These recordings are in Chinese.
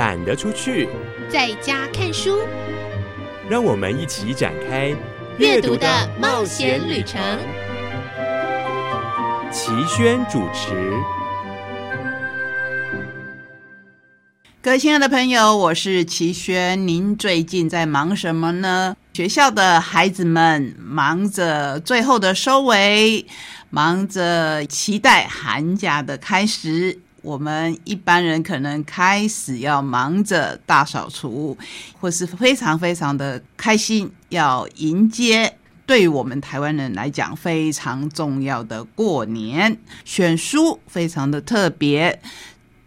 懒得出去，在家看书。让我们一起展开阅读的冒险旅程。齐轩主持。各位亲爱的朋友，我是齐轩。您最近在忙什么呢？学校的孩子们忙着最后的收尾，忙着期待寒假的开始。我们一般人可能开始要忙着大扫除，或是非常非常的开心，要迎接对我们台湾人来讲非常重要的过年。选书非常的特别，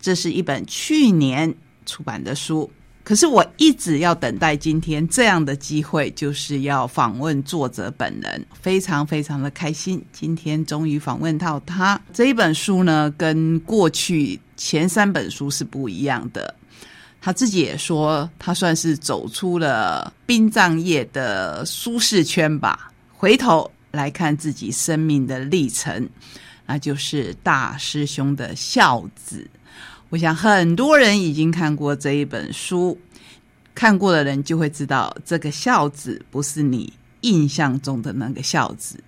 这是一本去年出版的书。可是我一直要等待今天这样的机会，就是要访问作者本人，非常非常的开心。今天终于访问到他这一本书呢，跟过去前三本书是不一样的。他自己也说，他算是走出了殡葬业的舒适圈吧。回头来看自己生命的历程，那就是大师兄的孝子。我想很多人已经看过这一本书，看过的人就会知道，这个孝子不是你印象中的那个孝子。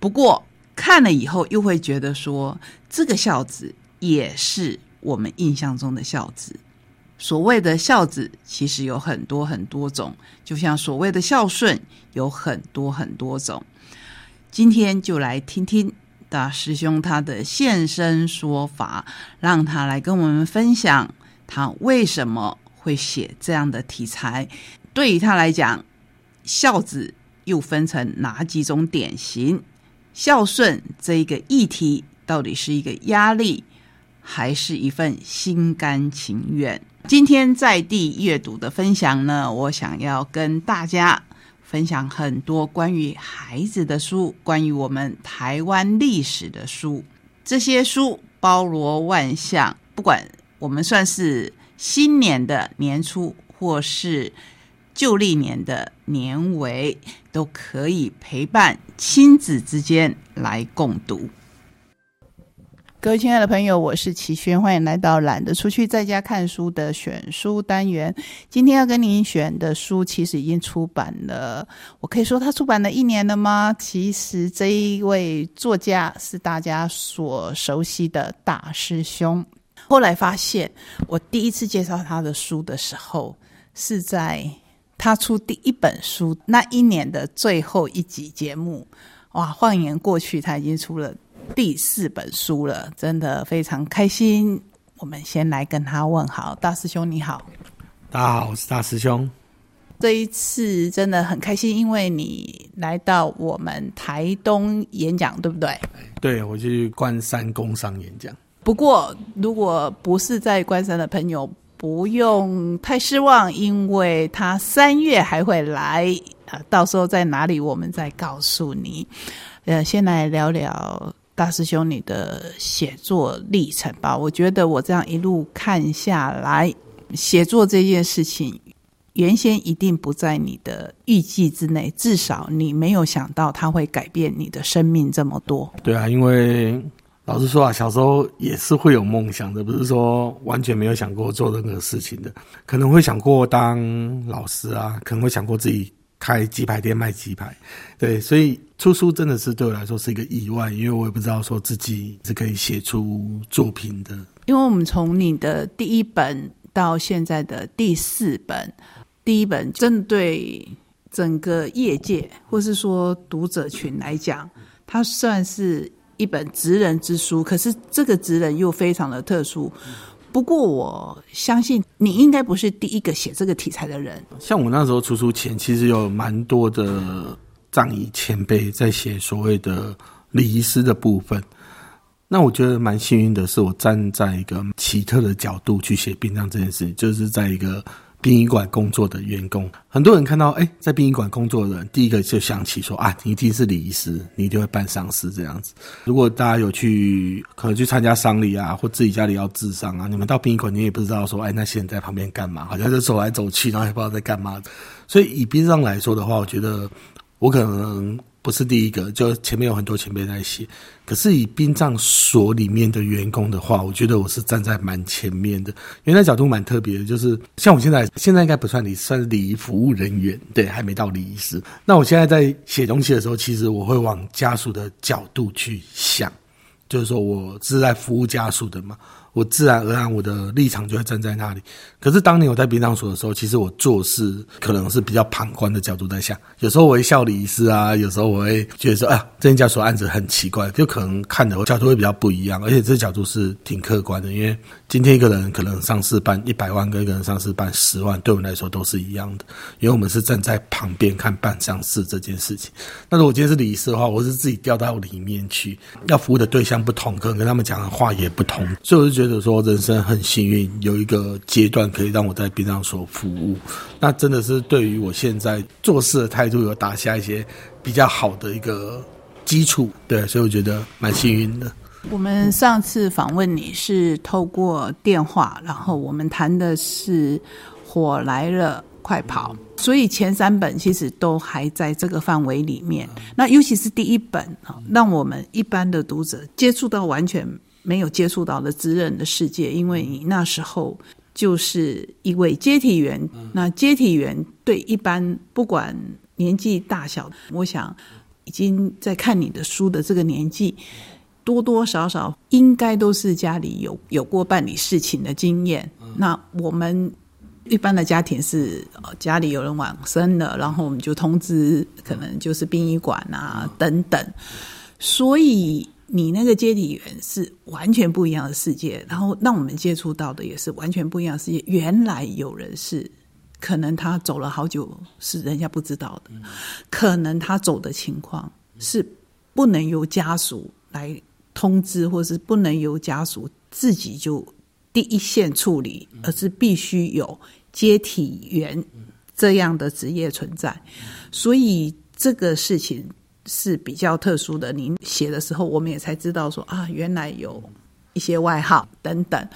不过看了以后，又会觉得说，这个孝子也是我们印象中的孝子。所谓的孝子，其实有很多很多种，就像所谓的孝顺，有很多很多种。今天就来听听。大师兄他的现身说法，让他来跟我们分享他为什么会写这样的题材。对于他来讲，孝子又分成哪几种典型？孝顺这一个议题，到底是一个压力，还是一份心甘情愿？今天在地阅读的分享呢，我想要跟大家。分享很多关于孩子的书，关于我们台湾历史的书。这些书包罗万象，不管我们算是新年的年初，或是旧历年的年尾，都可以陪伴亲子之间来共读。各位亲爱的朋友，我是齐轩，欢迎来到懒得出去在家看书的选书单元。今天要跟您选的书，其实已经出版了。我可以说他出版了一年了吗？其实这一位作家是大家所熟悉的大师兄。后来发现，我第一次介绍他的书的时候，是在他出第一本书那一年的最后一集节目。哇，晃眼过去，他已经出了。第四本书了，真的非常开心。我们先来跟他问好，大师兄你好。大家好，我是大师兄。这一次真的很开心，因为你来到我们台东演讲，对不对？对，我去关山工商演讲。不过，如果不是在关山的朋友，不用太失望，因为他三月还会来啊。到时候在哪里，我们再告诉你。呃，先来聊聊。大师兄，你的写作历程吧？我觉得我这样一路看下来，写作这件事情，原先一定不在你的预计之内，至少你没有想到它会改变你的生命这么多。对啊，因为老实说啊，小时候也是会有梦想的，不是说完全没有想过做任何事情的，可能会想过当老师啊，可能会想过自己。开鸡排店卖鸡排，对，所以出书真的是对我来说是一个意外，因为我也不知道说自己是可以写出作品的。因为我们从你的第一本到现在的第四本，第一本针对整个业界或是说读者群来讲，它算是一本职人之书，可是这个职人又非常的特殊。不过我相信你应该不是第一个写这个题材的人。像我那时候出书前，其实有蛮多的仗义前辈在写所谓的礼仪师的部分。那我觉得蛮幸运的是，我站在一个奇特的角度去写殡葬这件事，就是在一个。殡仪馆工作的员工，很多人看到哎，在殡仪馆工作的人，第一个就想起说啊，你一定是礼仪师，你一定会办丧事这样子。如果大家有去可能去参加丧礼啊，或自己家里要治丧啊，你们到殡仪馆，你也不知道说哎，那些人在旁边干嘛，好像就走来走去，然后也不知道在干嘛。所以以殡葬来说的话，我觉得我可能不是第一个，就前面有很多前辈在写。可是以殡葬所里面的员工的话，我觉得我是站在蛮前面的，因为那角度蛮特别的，就是像我现在现在应该不算礼，算礼仪服务人员，对，还没到礼仪师。那我现在在写东西的时候，其实我会往家属的角度去想，就是说我是在服务家属的嘛。我自然而然，我的立场就会站在那里。可是当年我在殡葬所的时候，其实我做事可能是比较旁观的角度在想。有时候我会笑李医师啊，有时候我会觉得说，啊，这件家属案子很奇怪，就可能看的角度会比较不一样。而且这角度是挺客观的，因为今天一个人可能上市办一百万，跟一个人上市办十万，对我们来说都是一样的，因为我们是站在旁边看办上市这件事情。那如果今天是李医师的话，我是自己调到里面去，要服务的对象不同，可能跟他们讲的话也不同，所以我就觉得。就是说人生很幸运，有一个阶段可以让我在殡葬所服务，那真的是对于我现在做事的态度有打下一些比较好的一个基础。对，所以我觉得蛮幸运的。我们上次访问你是透过电话，然后我们谈的是《火来了，快跑》，所以前三本其实都还在这个范围里面。那尤其是第一本啊，让我们一般的读者接触到完全。没有接触到的滋润的世界，因为你那时候就是一位接体员。那接体员对一般不管年纪大小，我想已经在看你的书的这个年纪，多多少少应该都是家里有有过办理事情的经验。那我们一般的家庭是家里有人往生了，然后我们就通知，可能就是殡仪馆啊等等，所以。你那个接体员是完全不一样的世界，然后让我们接触到的也是完全不一样的世界。原来有人是可能他走了好久是人家不知道的，可能他走的情况是不能由家属来通知，或是不能由家属自己就第一线处理，而是必须有接体员这样的职业存在。所以这个事情。是比较特殊的。您写的时候，我们也才知道说啊，原来有一些外号等等。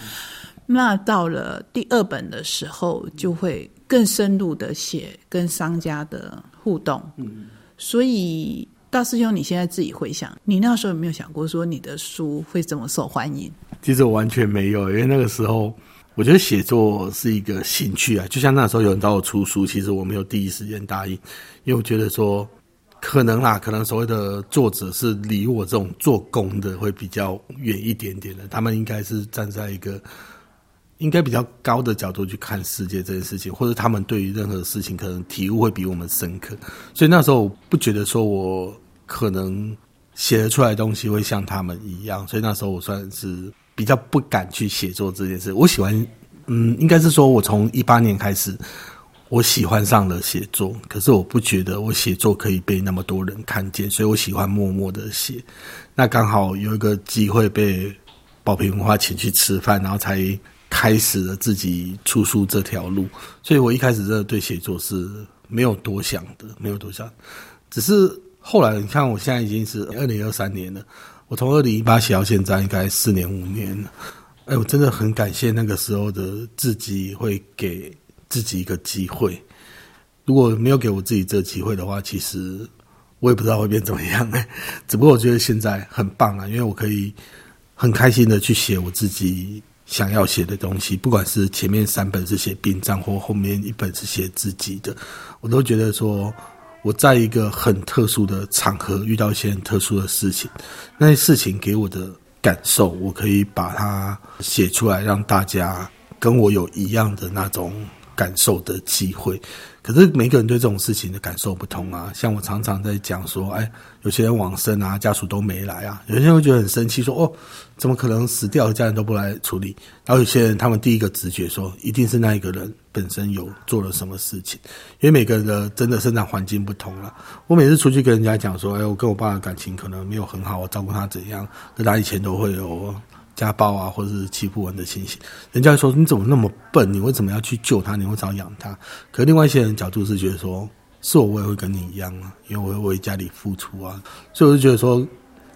那到了第二本的时候，就会更深入的写跟商家的互动。嗯，所以大师兄，你现在自己回想，你那时候有没有想过说你的书会这么受欢迎？其实我完全没有，因为那个时候我觉得写作是一个兴趣啊。就像那时候有人找我出书，其实我没有第一时间答应，因为我觉得说。可能啦，可能所谓的作者是离我这种做工的会比较远一点点的，他们应该是站在一个应该比较高的角度去看世界这件事情，或者他们对于任何事情可能体悟会比我们深刻，所以那时候我不觉得说我可能写得出来的东西会像他们一样，所以那时候我算是比较不敢去写作这件事。我喜欢，嗯，应该是说我从一八年开始。我喜欢上了写作，可是我不觉得我写作可以被那么多人看见，所以我喜欢默默的写。那刚好有一个机会被宝平文化请去吃饭，然后才开始了自己出书这条路。所以我一开始真的对写作是没有多想的，没有多想。只是后来你看，我现在已经是二零二三年了，我从二零一八写到现在，应该四年五年了。哎，我真的很感谢那个时候的自己会给。自己一个机会，如果没有给我自己这个机会的话，其实我也不知道会变怎么样。只不过我觉得现在很棒啊，因为我可以很开心的去写我自己想要写的东西，不管是前面三本是写殡葬，或后面一本是写自己的，我都觉得说我在一个很特殊的场合遇到一些很特殊的事情，那些事情给我的感受，我可以把它写出来，让大家跟我有一样的那种。感受的机会，可是每个人对这种事情的感受不同啊。像我常常在讲说，哎，有些人往生啊，家属都没来啊。有些人会觉得很生气，说哦，怎么可能死掉，家人都不来处理？然后有些人他们第一个直觉说，一定是那一个人本身有做了什么事情。因为每个人的真的生长环境不同了。我每次出去跟人家讲说，哎，我跟我爸的感情可能没有很好，我照顾他怎样，跟他以前都会有。家暴啊，或者是欺负人的情形，人家说你怎么那么笨？你为什么要去救他？你为什么要养他？可另外一些人角度是觉得说，是我我也会跟你一样啊，因为我会为家里付出啊，所以我就觉得说，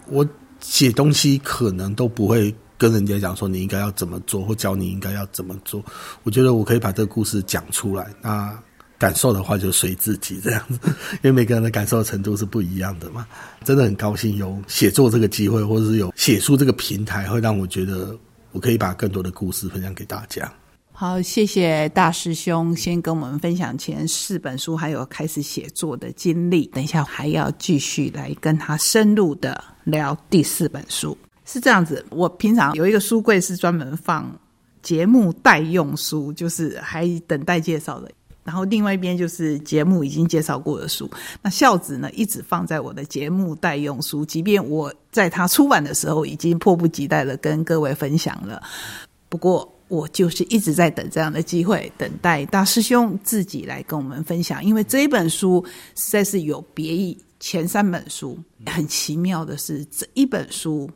我写东西可能都不会跟人家讲说你应该要怎么做，或教你应该要怎么做。我觉得我可以把这个故事讲出来，那感受的话就随自己这样子，因为每个人的感受程度是不一样的嘛。真的很高兴有写作这个机会，或者是有写书这个平台，会让我觉得我可以把更多的故事分享给大家。好，谢谢大师兄先跟我们分享前四本书，还有开始写作的经历。等一下还要继续来跟他深入的聊第四本书。是这样子，我平常有一个书柜是专门放节目待用书，就是还等待介绍的。然后另外一边就是节目已经介绍过的书，那孝子呢一直放在我的节目待用书，即便我在他出版的时候已经迫不及待的跟各位分享了，不过我就是一直在等这样的机会，等待大师兄自己来跟我们分享，因为这一本书实在是有别于前三本书，很奇妙的是这一本书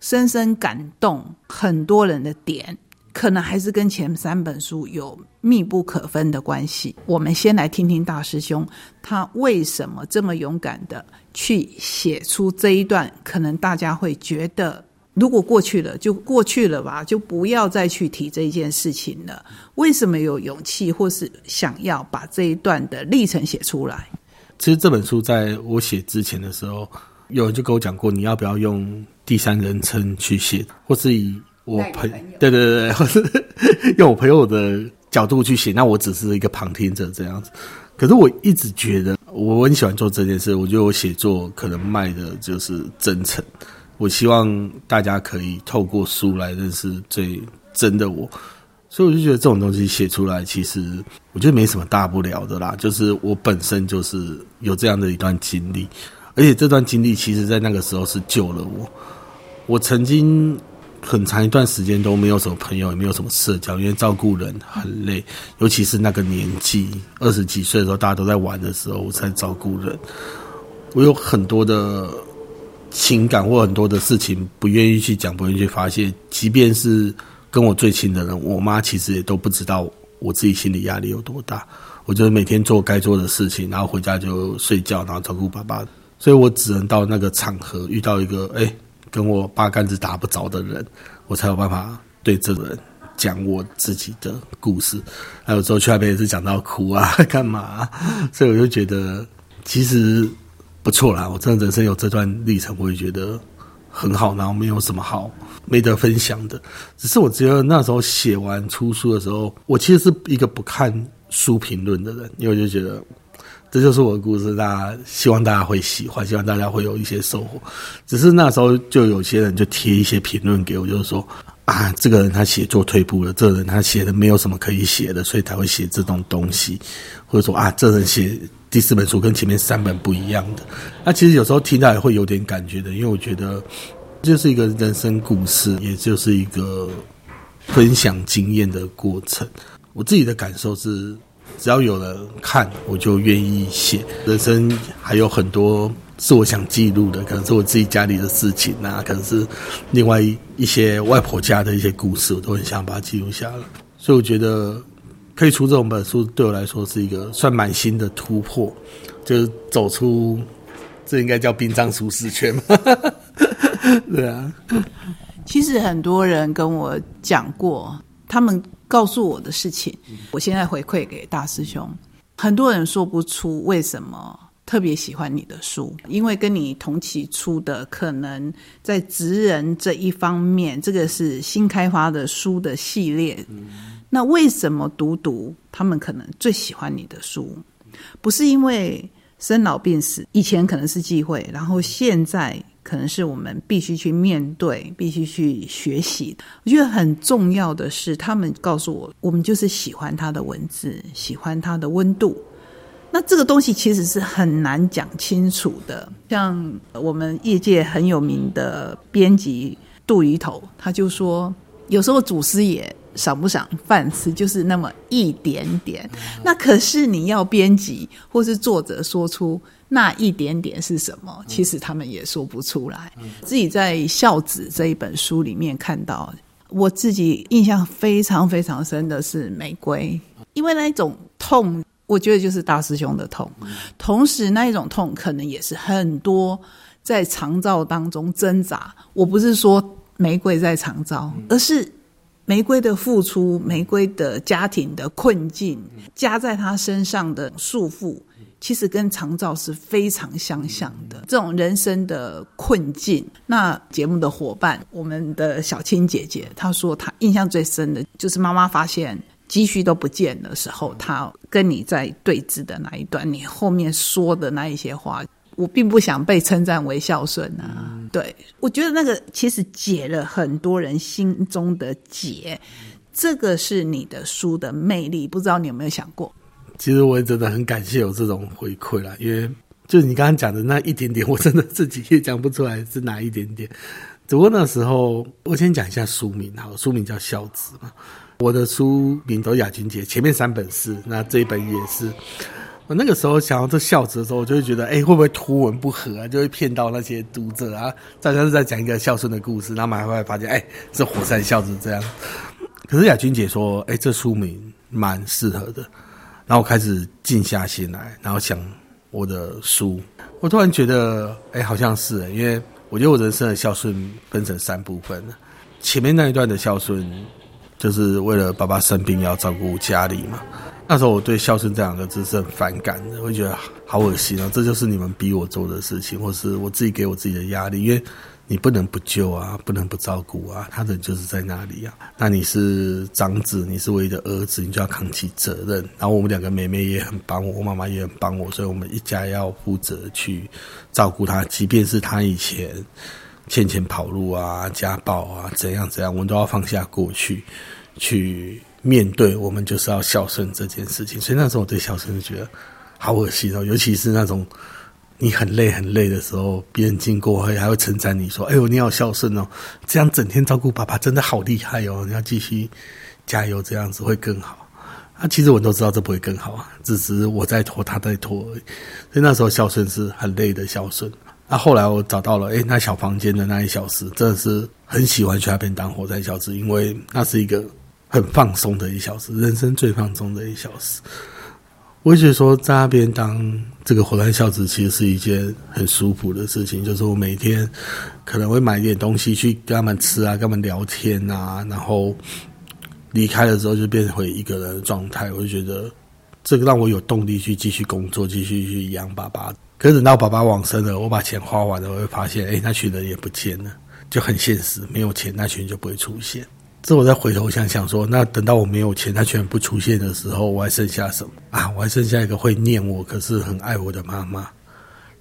深深感动很多人的点。可能还是跟前三本书有密不可分的关系。我们先来听听大师兄他为什么这么勇敢的去写出这一段，可能大家会觉得，如果过去了就过去了吧，就不要再去提这件事情了。为什么有勇气或是想要把这一段的历程写出来？其实这本书在我写之前的时候，有人就跟我讲过，你要不要用第三人称去写，或是以。我朋对对对对，用我朋友的角度去写，那我只是一个旁听者这样子。可是我一直觉得我很喜欢做这件事，我觉得我写作可能卖的就是真诚。我希望大家可以透过书来认识最真的我，所以我就觉得这种东西写出来，其实我觉得没什么大不了的啦。就是我本身就是有这样的一段经历，而且这段经历其实在那个时候是救了我。我曾经。很长一段时间都没有什么朋友，也没有什么社交，因为照顾人很累，尤其是那个年纪，二十几岁的时候，大家都在玩的时候，我在照顾人。我有很多的情感或很多的事情不愿意去讲，不愿意去发泄。即便是跟我最亲的人，我妈其实也都不知道我自己心理压力有多大。我就每天做该做的事情，然后回家就睡觉，然后照顾爸爸。所以我只能到那个场合遇到一个哎。跟我八竿子打不着的人，我才有办法对这个人讲我自己的故事。还有时候去那边也是讲到哭啊，干嘛？所以我就觉得其实不错啦。我真的人生有这段历程，我也觉得很好。然后没有什么好没得分享的，只是我觉得那时候写完出书的时候，我其实是一个不看书评论的人，因为我就觉得。这就是我的故事，大家希望大家会喜欢，希望大家会有一些收获。只是那时候就有些人就贴一些评论给我，就是说啊，这个人他写作退步了，这个人他写的没有什么可以写的，所以才会写这种东西，或者说啊，这人写第四本书跟前面三本不一样的。那其实有时候听到也会有点感觉的，因为我觉得就是一个人生故事，也就是一个分享经验的过程。我自己的感受是。只要有人看，我就愿意写。人生还有很多是我想记录的，可能是我自己家里的事情啊，可能是另外一些外婆家的一些故事，我都很想把它记录下来。所以我觉得可以出这种本书，对我来说是一个算蛮新的突破，就是走出这应该叫殡葬舒适圈嘛。对啊，其实很多人跟我讲过，他们。告诉我的事情，我现在回馈给大师兄。很多人说不出为什么特别喜欢你的书，因为跟你同期出的，可能在职人这一方面，这个是新开发的书的系列。那为什么读读他们可能最喜欢你的书？不是因为生老病死，以前可能是忌讳，然后现在。可能是我们必须去面对、必须去学习。我觉得很重要的是，他们告诉我，我们就是喜欢他的文字，喜欢他的温度。那这个东西其实是很难讲清楚的。像我们业界很有名的编辑杜鱼头，他就说，有时候祖师爷赏不赏饭吃，就是那么一点点。那可是你要编辑或是作者说出。那一点点是什么？其实他们也说不出来。自己在《孝子》这一本书里面看到，我自己印象非常非常深的是玫瑰，因为那一种痛，我觉得就是大师兄的痛。同时，那一种痛可能也是很多在长照当中挣扎。我不是说玫瑰在长照，而是玫瑰的付出，玫瑰的家庭的困境，加在他身上的束缚，其实跟长照是非常相像的。这种人生的困境，那节目的伙伴，我们的小青姐姐，她说她印象最深的就是妈妈发现积蓄都不见的时候，她跟你在对峙的那一段，你后面说的那一些话。我并不想被称赞为孝顺啊，对我觉得那个其实解了很多人心中的结，这个是你的书的魅力，不知道你有没有想过？其实我也真的很感谢有这种回馈啦，因为就你刚刚讲的那一点点，我真的自己也讲不出来是哪一点点。只不过那时候我先讲一下书名哈，书名叫《孝子》嘛，我的书名都雅君姐，前面三本是，那这一本也是。我那个时候想到这孝子的时候，我就会觉得，哎，会不会图文不合啊？就会骗到那些读者啊？大家是在讲一个孝顺的故事，然后买回来发现，哎，是火山孝子这样。可是雅君姐说，哎，这书名蛮适合的。然后我开始静下心来，然后想我的书，我突然觉得，哎，好像是，因为我觉得我人生的孝顺分成三部分前面那一段的孝顺，就是为了爸爸生病要照顾家里嘛。那时候我对孝顺这两个字是很反感的，会觉得好恶心啊！这就是你们逼我做的事情，或是我自己给我自己的压力。因为你不能不救啊，不能不照顾啊，他人就是在那里啊。那你是长子，你是唯一的儿子，你就要扛起责任。然后我们两个妹妹也很帮我，我妈妈也很帮我，所以我们一家要负责去照顾他。即便是他以前欠钱跑路啊、家暴啊怎样怎样，我们都要放下过去去。面对我们就是要孝顺这件事情，所以那时候我对孝顺就觉得好恶心哦，尤其是那种你很累很累的时候，别人经过会还会称赞你说：“哎呦，你好孝顺哦，这样整天照顾爸爸真的好厉害哦，你要继续加油，这样子会更好。”啊，其实我都知道这不会更好啊，只是我在拖，他在拖。所以那时候孝顺是很累的孝顺。那后来我找到了，哎，那小房间的那一小时，真的是很喜欢去那边当火灾小子，因为那是一个。很放松的一小时，人生最放松的一小时。我觉得说在那边当这个火山孝子，其实是一件很舒服的事情。就是我每天可能会买一点东西去跟他们吃啊，跟他们聊天啊，然后离开了之后就变回一个人的状态。我就觉得这个让我有动力去继续工作，继续去养爸爸。可是等到爸爸往生了，我把钱花完了，我会发现，哎，那群人也不见了，就很现实。没有钱，那群人就不会出现。这我再回头想想说，那等到我没有钱，他全不出现的时候，我还剩下什么啊？我还剩下一个会念我，可是很爱我的妈妈。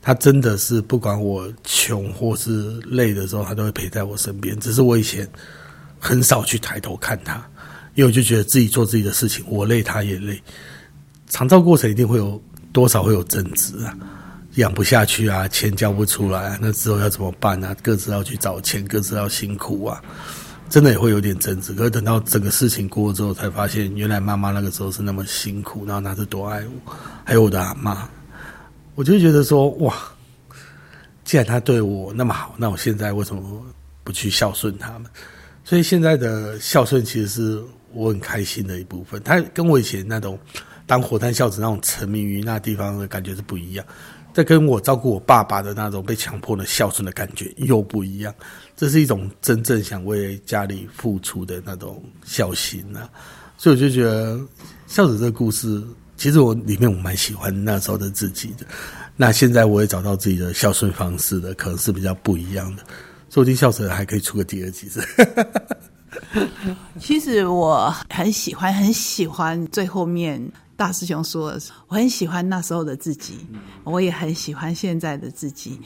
她真的是不管我穷或是累的时候，她都会陪在我身边。只是我以前很少去抬头看她，因为我就觉得自己做自己的事情，我累她也累。长照过程一定会有多少会有争执啊，养不下去啊，钱交不出来，那之后要怎么办啊？各自要去找钱，各自要辛苦啊。真的也会有点争执，可是等到整个事情过了之后，才发现原来妈妈那个时候是那么辛苦，然后她是多爱我，还有我的阿妈，我就觉得说哇，既然她对我那么好，那我现在为什么不去孝顺他们？所以现在的孝顺其实是我很开心的一部分。他跟我以前那种当火炭孝子那种沉迷于那地方的感觉是不一样。在跟我照顾我爸爸的那种被强迫的孝顺的感觉又不一样，这是一种真正想为家里付出的那种孝心啊，所以我就觉得孝子这个故事，其实我里面我蛮喜欢那时候的自己的。那现在我也找到自己的孝顺方式的，可能是比较不一样的。说不定孝子还可以出个第二集。其实我很喜欢，很喜欢最后面。大师兄说：“我很喜欢那时候的自己，我也很喜欢现在的自己。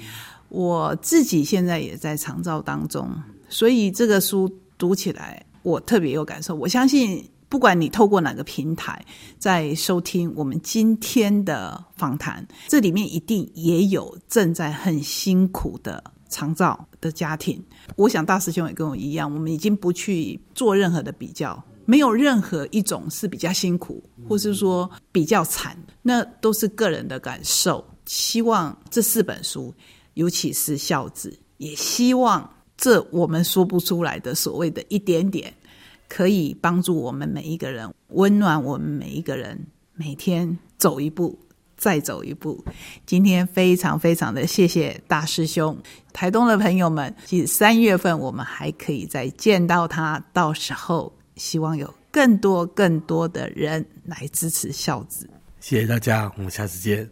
我自己现在也在长照当中，所以这个书读起来我特别有感受。我相信，不管你透过哪个平台在收听我们今天的访谈，这里面一定也有正在很辛苦的长照的家庭。我想大师兄也跟我一样，我们已经不去做任何的比较。”没有任何一种是比较辛苦，或是说比较惨，那都是个人的感受。希望这四本书，尤其是孝子，也希望这我们说不出来的所谓的一点点，可以帮助我们每一个人，温暖我们每一个人，每天走一步，再走一步。今天非常非常的谢谢大师兄，台东的朋友们，其实三月份我们还可以再见到他，到时候。希望有更多更多的人来支持孝子。谢谢大家，我们下次见。